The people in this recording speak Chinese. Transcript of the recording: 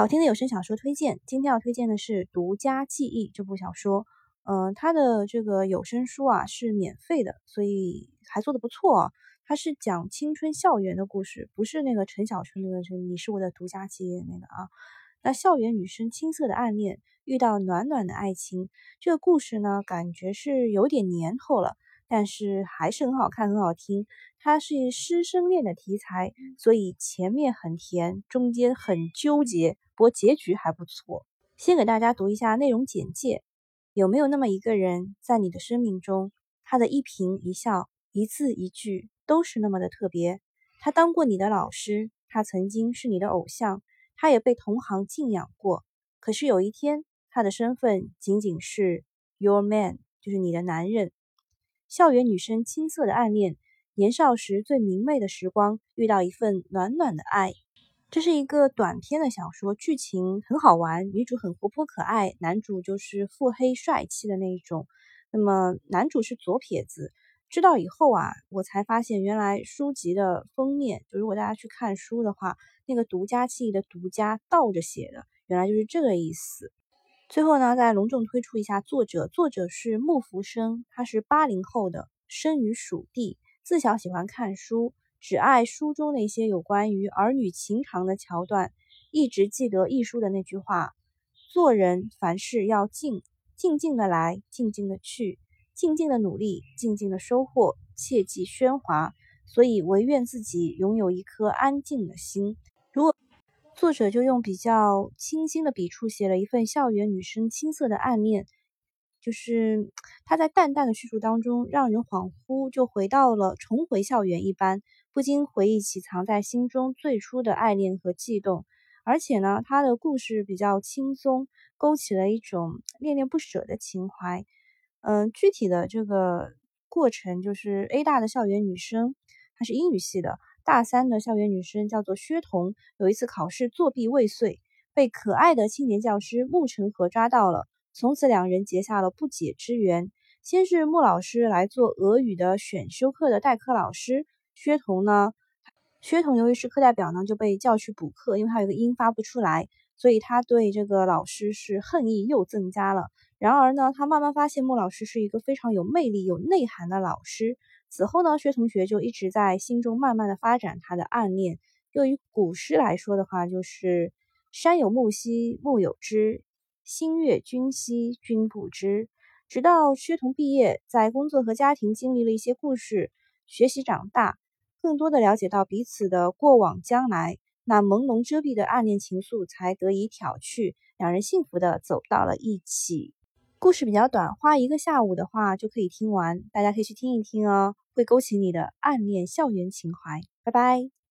好听的有声小说推荐，今天要推荐的是《独家记忆》这部小说。嗯，它的这个有声书啊是免费的，所以还做的不错啊。它是讲青春校园的故事，不是那个陈小春那个是你是我的独家记忆那个啊。那校园女生青涩的暗恋遇到暖暖的爱情，这个故事呢感觉是有点年头了。但是还是很好看，很好听。它是师生恋的题材，所以前面很甜，中间很纠结，不过结局还不错。先给大家读一下内容简介：有没有那么一个人，在你的生命中，他的一颦一笑、一字一句都是那么的特别？他当过你的老师，他曾经是你的偶像，他也被同行敬仰过。可是有一天，他的身份仅仅是 your man，就是你的男人。校园女生青涩的暗恋，年少时最明媚的时光，遇到一份暖暖的爱。这是一个短篇的小说，剧情很好玩，女主很活泼可爱，男主就是腹黑帅气的那种。那么男主是左撇子，知道以后啊，我才发现原来书籍的封面，就如果大家去看书的话，那个独家记忆的独家倒着写的，原来就是这个意思。最后呢，再隆重推出一下作者，作者是穆福生，他是八零后的，生于蜀地，自小喜欢看书，只爱书中那些有关于儿女情长的桥段，一直记得一书的那句话：做人凡事要静，静静的来，静静的去，静静的努力，静静的收获，切忌喧哗。所以唯愿自己拥有一颗安静的心。如果作者就用比较清新的笔触写了一份校园女生青涩的暗恋，就是他在淡淡的叙述当中，让人恍惚就回到了重回校园一般，不禁回忆起藏在心中最初的爱恋和悸动。而且呢，他的故事比较轻松，勾起了一种恋恋不舍的情怀。嗯，具体的这个过程就是 A 大的校园女生，她是英语系的。大三的校园女生叫做薛彤，有一次考试作弊未遂，被可爱的青年教师穆成河抓到了。从此两人结下了不解之缘。先是穆老师来做俄语的选修课的代课老师，薛彤呢，薛彤由于是课代表呢，就被叫去补课，因为他有个音发不出来，所以他对这个老师是恨意又增加了。然而呢，他慢慢发现穆老师是一个非常有魅力、有内涵的老师。此后呢，薛同学就一直在心中慢慢的发展他的暗恋。用于古诗来说的话，就是“山有木兮木有枝，心悦君兮君不知”。直到薛同毕业，在工作和家庭经历了一些故事，学习长大，更多的了解到彼此的过往将来，那朦胧遮蔽的暗恋情愫才得以挑去，两人幸福的走到了一起。故事比较短，花一个下午的话就可以听完，大家可以去听一听哦，会勾起你的暗恋校园情怀。拜拜。